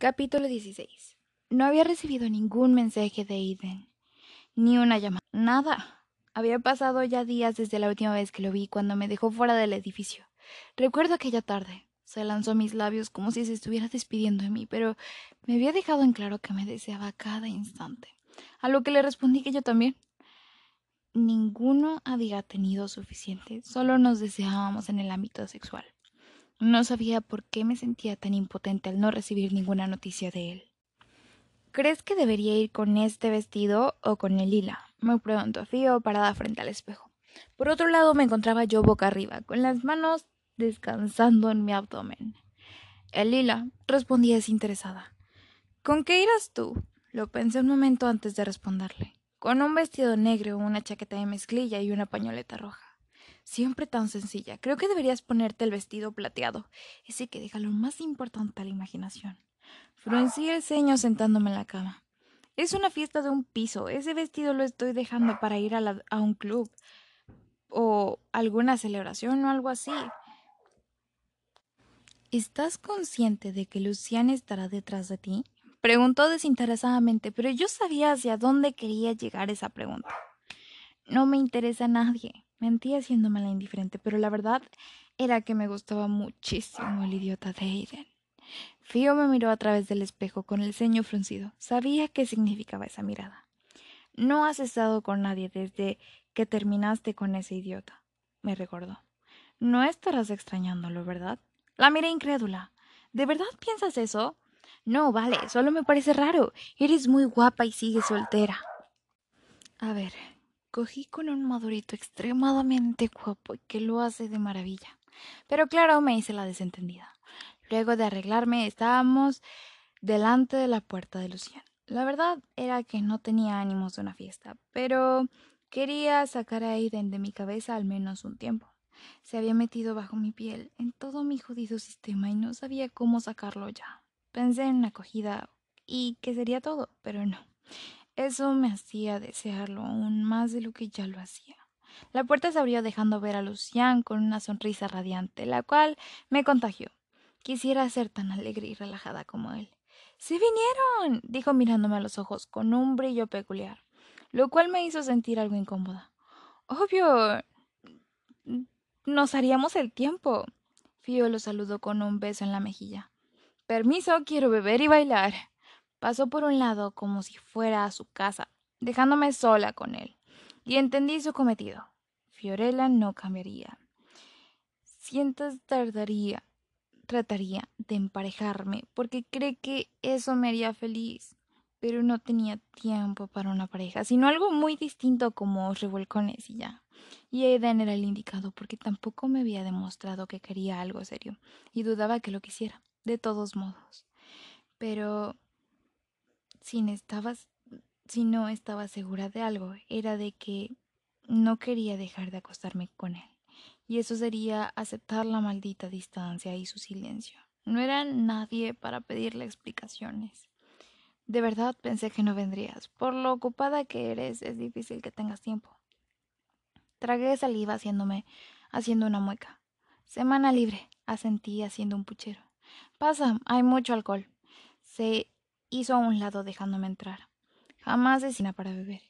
Capítulo 16. No había recibido ningún mensaje de Aiden, ni una llamada, nada. Había pasado ya días desde la última vez que lo vi cuando me dejó fuera del edificio. Recuerdo aquella tarde. Se lanzó a mis labios como si se estuviera despidiendo de mí, pero me había dejado en claro que me deseaba cada instante. A lo que le respondí que yo también. Ninguno había tenido suficiente, solo nos deseábamos en el ámbito sexual. No sabía por qué me sentía tan impotente al no recibir ninguna noticia de él. ¿Crees que debería ir con este vestido o con el lila? Me preguntó Fío parada frente al espejo. Por otro lado me encontraba yo boca arriba, con las manos descansando en mi abdomen. El lila, desinteresada. ¿Con qué irás tú? Lo pensé un momento antes de responderle. Con un vestido negro, una chaqueta de mezclilla y una pañoleta roja. Siempre tan sencilla. Creo que deberías ponerte el vestido plateado, ese que deja lo más importante a la imaginación. Fruncí el ceño sentándome en la cama. Es una fiesta de un piso. Ese vestido lo estoy dejando para ir a, un club o alguna celebración o algo así. ¿Estás consciente de que Lucian estará detrás de ti? Preguntó desinteresadamente, pero yo sabía hacia dónde quería llegar esa pregunta. No me interesa a nadie. Mentí haciéndome la indiferente, pero la verdad era que me gustaba muchísimo el idiota de Aiden. Fío me miró a través del espejo con el ceño fruncido. Sabía qué significaba esa mirada. No has estado con nadie desde que terminaste con ese idiota, me recordó. No estarás extrañándolo, ¿verdad? La miré incrédula. ¿De verdad piensas eso? No, vale, solo me parece raro. Eres muy guapa y sigues soltera. A ver, Cogí con un madurito extremadamente guapo y que lo hace de maravilla. Pero claro, me hice la desentendida. Luego de arreglarme, estábamos delante de la puerta de Lucian. La verdad era que no tenía ánimos de una fiesta, pero quería sacar a Aiden de mi cabeza al menos un tiempo. Se había metido bajo mi piel en todo mi jodido sistema y no sabía cómo sacarlo ya. Pensé en una acogida y que sería todo, pero no. Eso me hacía desearlo aún más de lo que ya lo hacía. La puerta se abrió dejando ver a Lucián con una sonrisa radiante, la cual me contagió. Quisiera ser tan alegre y relajada como él. ¡Se vinieron! dijo mirándome a los ojos con un brillo peculiar, lo cual me hizo sentir algo incómoda. Obvio. Nos haríamos el tiempo. Fío lo saludó con un beso en la mejilla. Permiso, quiero beber y bailar. Pasó por un lado como si fuera a su casa, dejándome sola con él, y entendí su cometido. Fiorella no cambiaría. Sientas tardaría, trataría de emparejarme, porque cree que eso me haría feliz. Pero no tenía tiempo para una pareja, sino algo muy distinto como revolcones y ya. Y Eden era el indicado porque tampoco me había demostrado que quería algo serio, y dudaba que lo quisiera, de todos modos. Pero si, no estaba segura de algo, era de que no quería dejar de acostarme con él. Y eso sería aceptar la maldita distancia y su silencio. No era nadie para pedirle explicaciones. De verdad pensé que no vendrías. Por lo ocupada que eres, es difícil que tengas tiempo. Tragué saliva haciéndome, haciendo una mueca. Semana libre, asentí haciendo un puchero. Pasa, hay mucho alcohol. Se hizo a un lado dejándome entrar. Jamás cena para beber.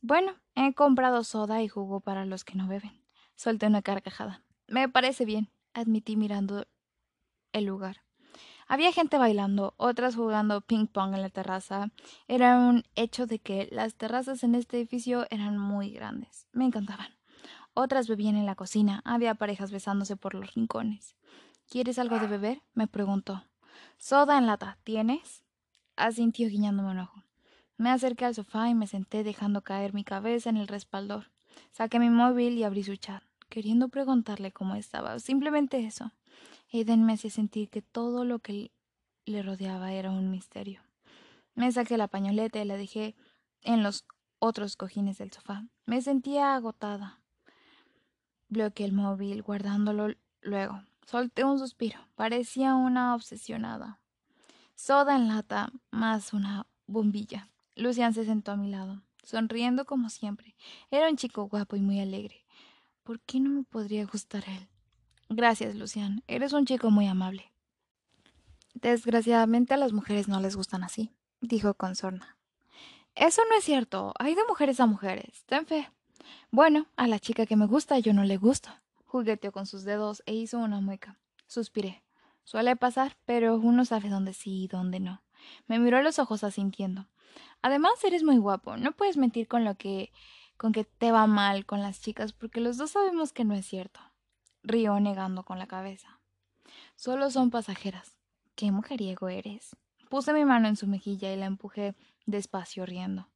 Bueno, he comprado soda y jugo para los que no beben. Solté una carcajada. Me parece bien, admití mirando el lugar. Había gente bailando, otras jugando ping pong en la terraza. Era un hecho de que las terrazas en este edificio eran muy grandes. Me encantaban. Otras bebían en la cocina. Había parejas besándose por los rincones. ¿Quieres algo de beber? me preguntó. Soda en lata. ¿Tienes? Asintió guiñándome un ojo. Me acerqué al sofá y me senté dejando caer mi cabeza en el respaldor. Saqué mi móvil y abrí su chat, queriendo preguntarle cómo estaba. Simplemente eso. Aiden me hacía sentir que todo lo que le rodeaba era un misterio. Me saqué la pañoleta y la dejé en los otros cojines del sofá. Me sentía agotada. Bloqueé el móvil, guardándolo luego. Solté un suspiro. Parecía una obsesionada soda en lata más una bombilla. Lucian se sentó a mi lado, sonriendo como siempre. Era un chico guapo y muy alegre. ¿Por qué no me podría gustar él? Gracias, Lucian. Eres un chico muy amable. Desgraciadamente a las mujeres no les gustan así, dijo con sorna. Eso no es cierto. Hay de mujeres a mujeres. Ten fe. Bueno, a la chica que me gusta yo no le gusto. Jugueteó con sus dedos e hizo una mueca. Suspiré. Suele pasar, pero uno sabe dónde sí y dónde no. Me miró a los ojos asintiendo. Además, eres muy guapo. No puedes mentir con lo que. con que te va mal con las chicas, porque los dos sabemos que no es cierto. Rió negando con la cabeza. Solo son pasajeras. Qué mujeriego eres. Puse mi mano en su mejilla y la empujé despacio riendo.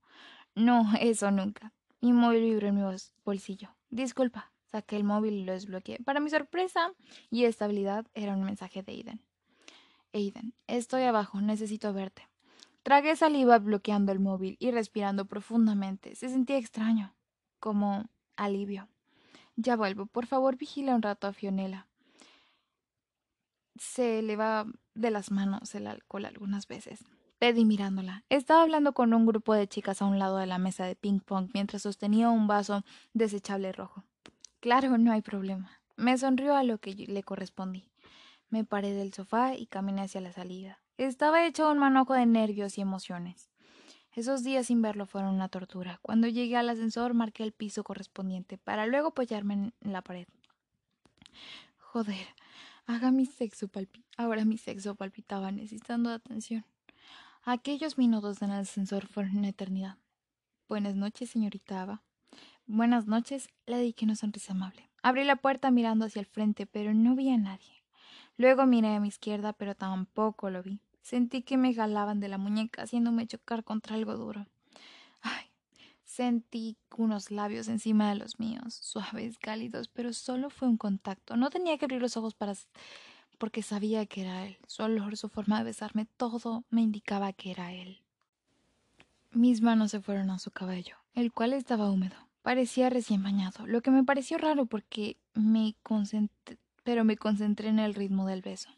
No, eso nunca. Mi móvil vibró en mi bolsillo. Disculpa. Saqué el móvil y lo desbloqueé. Para mi sorpresa y estabilidad era un mensaje de Aiden. Aiden, estoy abajo, necesito verte. Tragué saliva bloqueando el móvil y respirando profundamente. Se sentía extraño, como alivio. Ya vuelvo. Por favor, vigila un rato a Fionela se le va de las manos el alcohol algunas veces. Pedí mirándola. Estaba hablando con un grupo de chicas a un lado de la mesa de ping pong mientras sostenía un vaso desechable rojo. Claro, no hay problema. Me sonrió a lo que le correspondí. Me paré del sofá y caminé hacia la salida. Estaba hecho un manojo de nervios y emociones. Esos días sin verlo fueron una tortura. Cuando llegué al ascensor marqué el piso correspondiente para luego apoyarme en la pared. Joder, Haga mi sexo Ahora mi sexo palpitaba, necesitando atención. Aquellos minutos en el ascensor fueron una eternidad. Buenas noches, señorita Ava. Buenas noches, le dediqué una sonrisa amable. Abrí la puerta mirando hacia el frente, pero no vi a nadie. Luego miré a mi izquierda, pero tampoco lo vi. Sentí que me jalaban de la muñeca, haciéndome chocar contra algo duro. Ay, Sentí unos labios encima de los míos, suaves, cálidos, pero solo fue un contacto. No tenía que abrir los ojos para porque sabía que era él. Su olor, su forma de besarme, todo me indicaba que era él. Mis manos se fueron a su cabello, el cual estaba húmedo. Parecía recién bañado, lo que me pareció raro porque me concentré, pero me concentré en el ritmo del beso.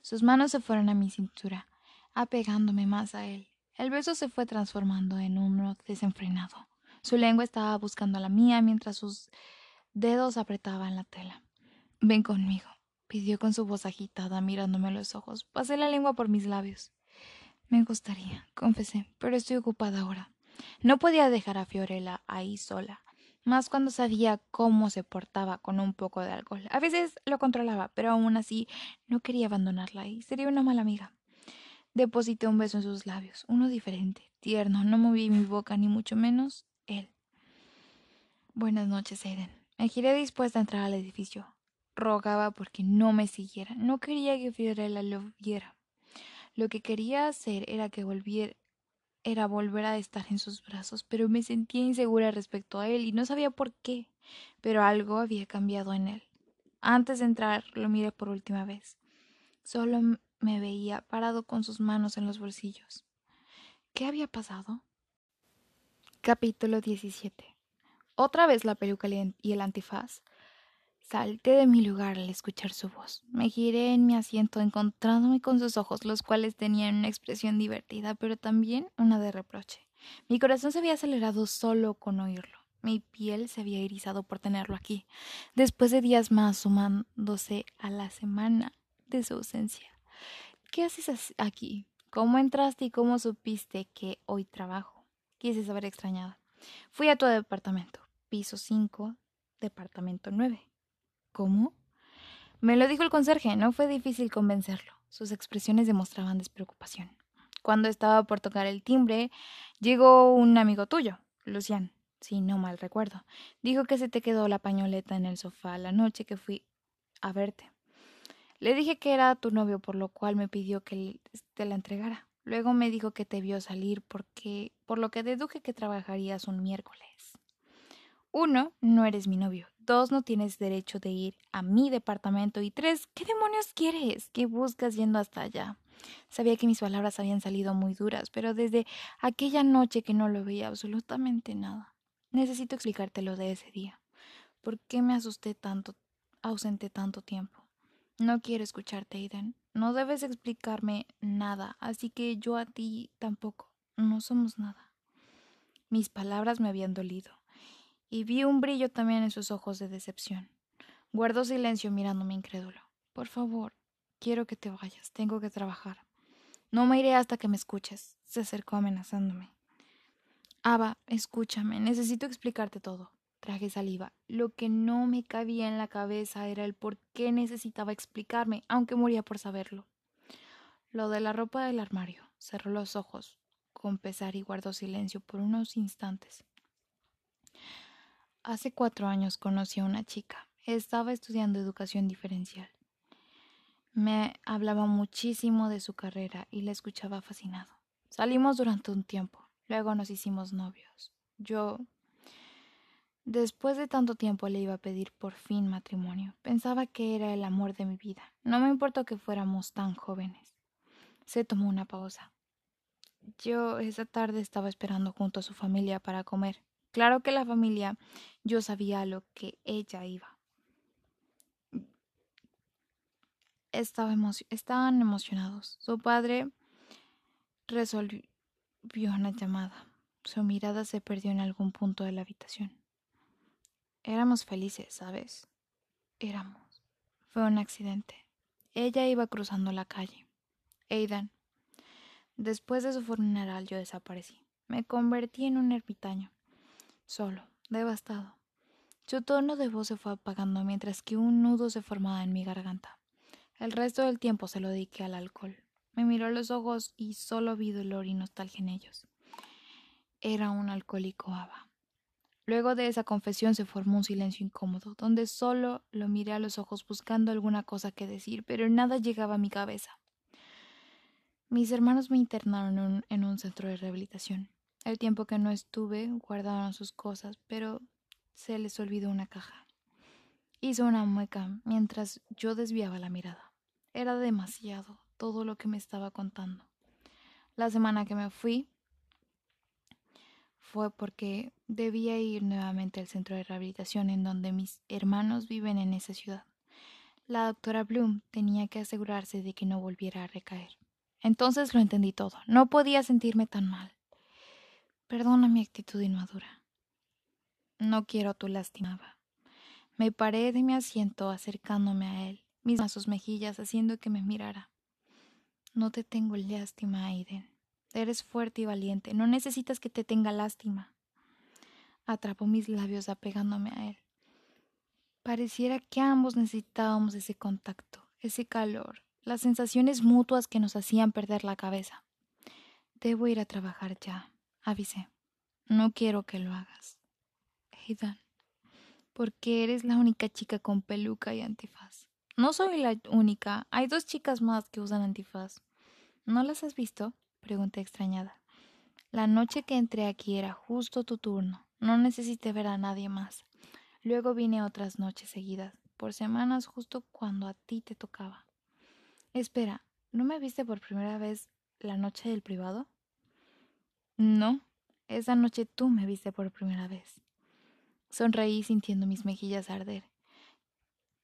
Sus manos se fueron a mi cintura, apegándome más a él. El beso se fue transformando en uno desenfrenado. Su lengua estaba buscando a la mía mientras sus dedos apretaban la tela. Ven conmigo, pidió con su voz agitada, mirándome a los ojos. Pasé la lengua por mis labios. Me gustaría, confesé, pero estoy ocupada ahora. No podía dejar a Fiorella ahí sola, más cuando sabía cómo se portaba con un poco de alcohol. A veces lo controlaba, pero aún así no quería abandonarla ahí. Sería una mala amiga. Deposité un beso en sus labios, uno diferente, tierno. No moví mi boca, ni mucho menos él. Buenas noches, Aiden. Me giré dispuesta a entrar al edificio. Rogaba porque no me siguiera. No quería que Fiorella lo viera. Lo que quería hacer era que volviera era volver a estar en sus brazos, pero me sentía insegura respecto a él y no sabía por qué. Pero algo había cambiado en él. Antes de entrar lo miré por última vez. Solo me veía parado con sus manos en los bolsillos. ¿Qué había pasado? Capítulo 17 Otra vez la peluca y el antifaz. Salté de mi lugar al escuchar su voz. Me giré en mi asiento encontrándome con sus ojos, los cuales tenían una expresión divertida, pero también una de reproche. Mi corazón se había acelerado solo con oírlo. Mi piel se había erizado por tenerlo aquí, después de días más sumándose a la semana de su ausencia. ¿Qué haces aquí? ¿Cómo entraste y cómo supiste que hoy trabajo? Quise saber extrañada. Fui a tu departamento. Piso 5, departamento 9. ¿Cómo? Me lo dijo el conserje. No fue difícil convencerlo. Sus expresiones demostraban despreocupación. Cuando estaba por tocar el timbre, llegó un amigo tuyo, Lucián, si no mal recuerdo. Dijo que se te quedó la pañoleta en el sofá la noche que fui a verte. Le dije que era tu novio, por lo cual me pidió que te la entregara. Luego me dijo que te vio salir porque por lo que deduje que trabajarías un miércoles. Uno, no eres mi novio. Dos, no tienes derecho de ir a mi departamento. Y tres, ¿qué demonios quieres? ¿Qué buscas yendo hasta allá? Sabía que mis palabras habían salido muy duras, pero desde aquella noche que no lo veía absolutamente nada. Necesito explicarte lo de ese día. ¿Por qué me asusté tanto, ausente tanto tiempo? No quiero escucharte, Aiden. No debes explicarme nada, así que yo a ti tampoco. No somos nada. Mis palabras me habían dolido, y vi un brillo también en sus ojos de decepción. Guardó silencio mirándome incrédulo. Por favor, quiero que te vayas. Tengo que trabajar. No me iré hasta que me escuches. Se acercó amenazándome. Ava, escúchame, necesito explicarte todo. Traje saliva. Lo que no me cabía en la cabeza era el por qué necesitaba explicarme, aunque moría por saberlo. Lo de la ropa del armario. Cerró los ojos con pesar y guardó silencio por unos instantes. Hace cuatro años conocí a una chica. Estaba estudiando educación diferencial. Me hablaba muchísimo de su carrera y la escuchaba fascinado. Salimos durante un tiempo. Luego nos hicimos novios. Yo Después de tanto tiempo le iba a pedir por fin matrimonio. Pensaba que era el amor de mi vida. No me importó que fuéramos tan jóvenes. Se tomó una pausa. Yo esa tarde estaba esperando junto a su familia para comer. Claro que la familia yo sabía lo que ella iba. estaban emocionados. Su padre resolvió una llamada. Su mirada se perdió en algún punto de la habitación. Éramos felices, ¿sabes? Éramos. Fue un accidente. Ella iba cruzando la calle. Aidan. Después de su funeral yo desaparecí. Me convertí en un ermitaño. Solo, devastado. Su tono de voz se fue apagando mientras que un nudo se formaba en mi garganta. El resto del tiempo se lo dediqué al alcohol. Me miró los ojos y solo vi dolor y nostalgia en ellos. Era un alcohólico Ava. Luego de esa confesión se formó un silencio incómodo, donde solo lo miré a los ojos buscando alguna cosa que decir, pero nada llegaba a mi cabeza. Mis hermanos me internaron en un, centro de rehabilitación. El tiempo que no estuve guardaron sus cosas, pero se les olvidó una caja. Hizo una mueca mientras yo desviaba la mirada. Era demasiado todo lo que me estaba contando. La semana que me fui, fue porque debía ir nuevamente al centro de rehabilitación en donde mis hermanos viven en esa ciudad. La doctora Bloom tenía que asegurarse de que no volviera a recaer. Entonces lo entendí todo. No podía sentirme tan mal. Perdona mi actitud inmadura. No quiero tu lastimaba. Me paré de mi asiento acercándome a él, mis a sus mejillas haciendo que me mirara. No te tengo lástima, Aiden. Eres fuerte y valiente. No necesitas que te tenga lástima. Atrapó mis labios apegándome a él. Pareciera que ambos necesitábamos ese contacto, ese calor, las sensaciones mutuas que nos hacían perder la cabeza. Debo ir a trabajar ya, avisé. No quiero que lo hagas. Aidan, porque eres la única chica con peluca y antifaz. No soy la única. Hay dos chicas más que usan antifaz. ¿No las has visto? pregunté extrañada. La noche que entré aquí era justo tu turno. No necesité ver a nadie más. Luego vine otras noches seguidas, por semanas justo cuando a ti te tocaba. Espera, ¿no me viste por primera vez la noche del privado? No, esa noche tú me viste por primera vez. Sonreí sintiendo mis mejillas arder.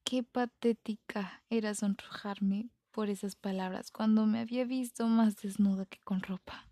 Qué patética era sonrojarme por esas palabras cuando me había visto más desnuda que con ropa.